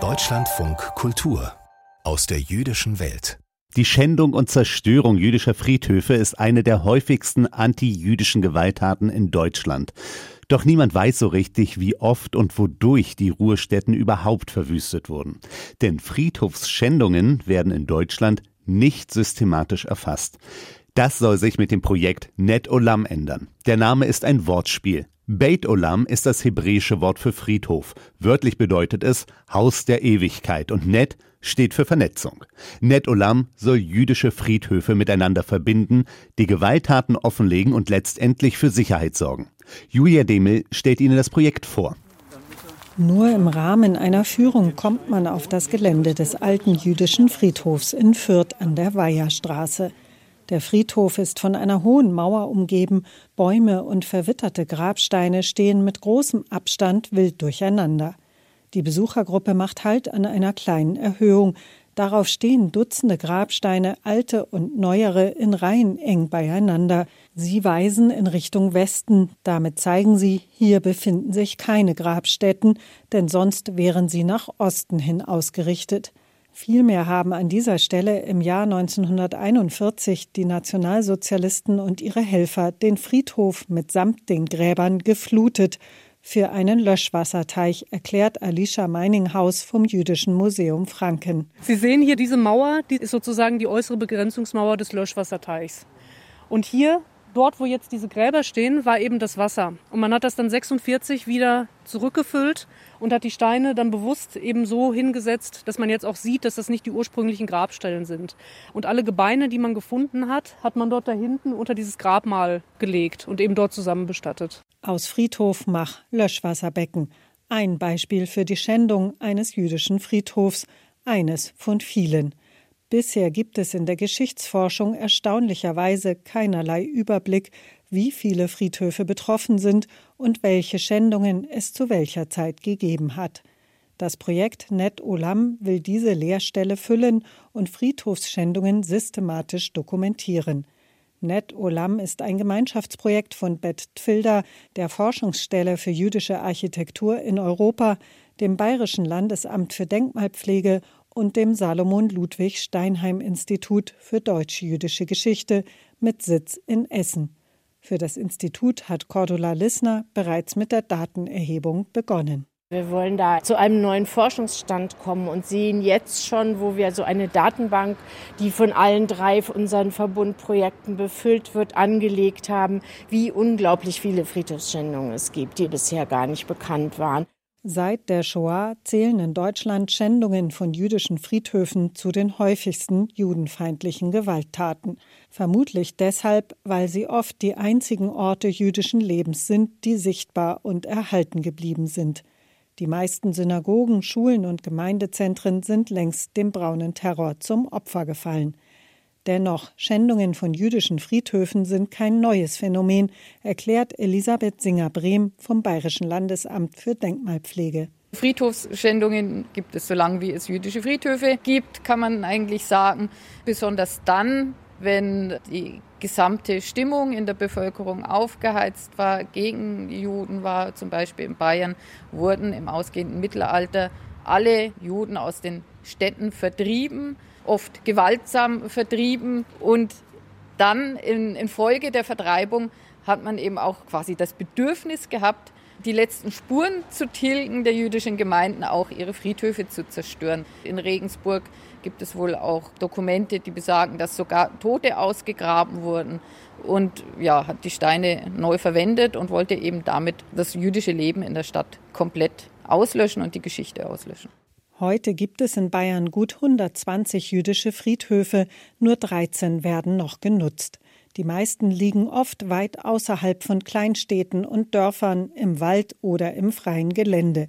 Deutschlandfunk Kultur aus der jüdischen Welt. Die Schändung und Zerstörung jüdischer Friedhöfe ist eine der häufigsten anti-jüdischen Gewalttaten in Deutschland. Doch niemand weiß so richtig, wie oft und wodurch die Ruhestätten überhaupt verwüstet wurden. Denn Friedhofsschändungen werden in Deutschland nicht systematisch erfasst. Das soll sich mit dem Projekt Net Olam ändern. Der Name ist ein Wortspiel. Beit Olam ist das hebräische Wort für Friedhof. Wörtlich bedeutet es Haus der Ewigkeit und Net steht für Vernetzung. Net Olam soll jüdische Friedhöfe miteinander verbinden, die Gewalttaten offenlegen und letztendlich für Sicherheit sorgen. Julia Demel stellt Ihnen das Projekt vor. Nur im Rahmen einer Führung kommt man auf das Gelände des alten jüdischen Friedhofs in Fürth an der Weiherstraße. Der Friedhof ist von einer hohen Mauer umgeben, Bäume und verwitterte Grabsteine stehen mit großem Abstand wild durcheinander. Die Besuchergruppe macht Halt an einer kleinen Erhöhung. Darauf stehen Dutzende Grabsteine, alte und neuere, in Reihen eng beieinander. Sie weisen in Richtung Westen. Damit zeigen sie, hier befinden sich keine Grabstätten, denn sonst wären sie nach Osten hin ausgerichtet. Vielmehr haben an dieser Stelle im Jahr 1941 die Nationalsozialisten und ihre Helfer den Friedhof mitsamt den Gräbern geflutet für einen Löschwasserteich, erklärt Alicia Meininghaus vom Jüdischen Museum Franken. Sie sehen hier diese Mauer, die ist sozusagen die äußere Begrenzungsmauer des Löschwasserteichs. Und hier dort, wo jetzt diese Gräber stehen, war eben das Wasser. Und man hat das dann 46 wieder zurückgefüllt und hat die Steine dann bewusst eben so hingesetzt, dass man jetzt auch sieht, dass das nicht die ursprünglichen Grabstellen sind. Und alle Gebeine, die man gefunden hat, hat man dort da hinten unter dieses Grabmal gelegt und eben dort zusammen bestattet. Aus Friedhof Mach Löschwasserbecken. Ein Beispiel für die Schändung eines jüdischen Friedhofs, eines von vielen. Bisher gibt es in der Geschichtsforschung erstaunlicherweise keinerlei Überblick, wie viele Friedhöfe betroffen sind und welche Schändungen es zu welcher Zeit gegeben hat. Das Projekt Net Olam will diese Leerstelle füllen und Friedhofsschändungen systematisch dokumentieren. Net Olam ist ein Gemeinschaftsprojekt von Bet Tfilda, der Forschungsstelle für jüdische Architektur in Europa, dem Bayerischen Landesamt für Denkmalpflege und dem Salomon Ludwig Steinheim Institut für deutsch-jüdische Geschichte mit Sitz in Essen. Für das Institut hat Cordula Lissner bereits mit der Datenerhebung begonnen. Wir wollen da zu einem neuen Forschungsstand kommen und sehen jetzt schon, wo wir so eine Datenbank, die von allen drei unseren Verbundprojekten befüllt wird, angelegt haben, wie unglaublich viele Friedhofsschändungen es gibt, die bisher gar nicht bekannt waren. Seit der Shoah zählen in Deutschland Schändungen von jüdischen Friedhöfen zu den häufigsten judenfeindlichen Gewalttaten. Vermutlich deshalb, weil sie oft die einzigen Orte jüdischen Lebens sind, die sichtbar und erhalten geblieben sind. Die meisten Synagogen, Schulen und Gemeindezentren sind längst dem braunen Terror zum Opfer gefallen. Dennoch, Schändungen von jüdischen Friedhöfen sind kein neues Phänomen, erklärt Elisabeth Singer-Brehm vom Bayerischen Landesamt für Denkmalpflege. Friedhofsschändungen gibt es, solange wie es jüdische Friedhöfe gibt, kann man eigentlich sagen. Besonders dann, wenn die gesamte Stimmung in der Bevölkerung aufgeheizt war, gegen Juden war, zum Beispiel in Bayern, wurden im ausgehenden Mittelalter alle Juden aus den Städten vertrieben oft gewaltsam vertrieben. Und dann in, in Folge der Vertreibung hat man eben auch quasi das Bedürfnis gehabt, die letzten Spuren zu tilgen der jüdischen Gemeinden, auch ihre Friedhöfe zu zerstören. In Regensburg gibt es wohl auch Dokumente, die besagen, dass sogar Tote ausgegraben wurden und ja, hat die Steine neu verwendet und wollte eben damit das jüdische Leben in der Stadt komplett auslöschen und die Geschichte auslöschen. Heute gibt es in Bayern gut 120 jüdische Friedhöfe, nur 13 werden noch genutzt. Die meisten liegen oft weit außerhalb von Kleinstädten und Dörfern, im Wald oder im freien Gelände.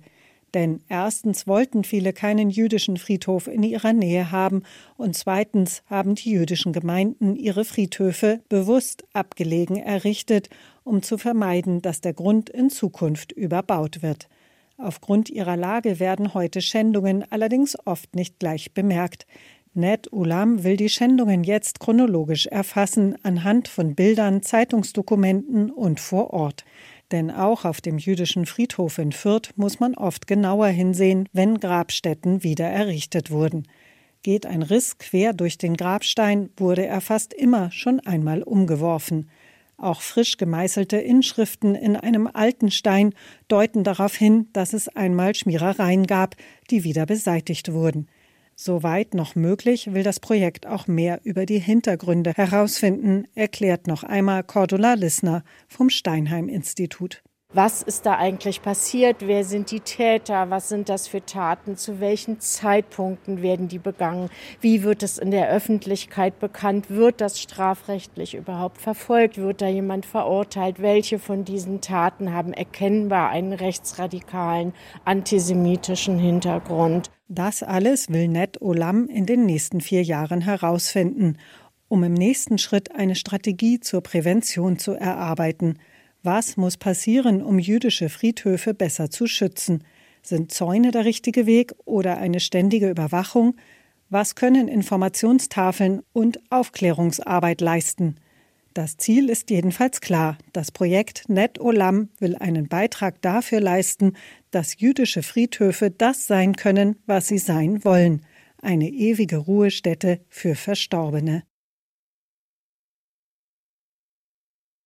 Denn erstens wollten viele keinen jüdischen Friedhof in ihrer Nähe haben und zweitens haben die jüdischen Gemeinden ihre Friedhöfe bewusst abgelegen errichtet, um zu vermeiden, dass der Grund in Zukunft überbaut wird. Aufgrund ihrer Lage werden heute Schändungen allerdings oft nicht gleich bemerkt. Ned Ulam will die Schändungen jetzt chronologisch erfassen, anhand von Bildern, Zeitungsdokumenten und vor Ort. Denn auch auf dem jüdischen Friedhof in Fürth muss man oft genauer hinsehen, wenn Grabstätten wieder errichtet wurden. Geht ein Riss quer durch den Grabstein, wurde er fast immer schon einmal umgeworfen. Auch frisch gemeißelte Inschriften in einem alten Stein deuten darauf hin, dass es einmal Schmierereien gab, die wieder beseitigt wurden. Soweit noch möglich, will das Projekt auch mehr über die Hintergründe herausfinden, erklärt noch einmal Cordula Lissner vom Steinheim Institut. Was ist da eigentlich passiert? Wer sind die Täter? Was sind das für Taten? Zu welchen Zeitpunkten werden die begangen? Wie wird es in der Öffentlichkeit bekannt? Wird das strafrechtlich überhaupt verfolgt? Wird da jemand verurteilt? Welche von diesen Taten haben erkennbar einen rechtsradikalen antisemitischen Hintergrund? Das alles will Net Olam in den nächsten vier Jahren herausfinden, um im nächsten Schritt eine Strategie zur Prävention zu erarbeiten – was muss passieren, um jüdische Friedhöfe besser zu schützen? Sind Zäune der richtige Weg oder eine ständige Überwachung? Was können Informationstafeln und Aufklärungsarbeit leisten? Das Ziel ist jedenfalls klar. Das Projekt Net Olam will einen Beitrag dafür leisten, dass jüdische Friedhöfe das sein können, was sie sein wollen. Eine ewige Ruhestätte für Verstorbene.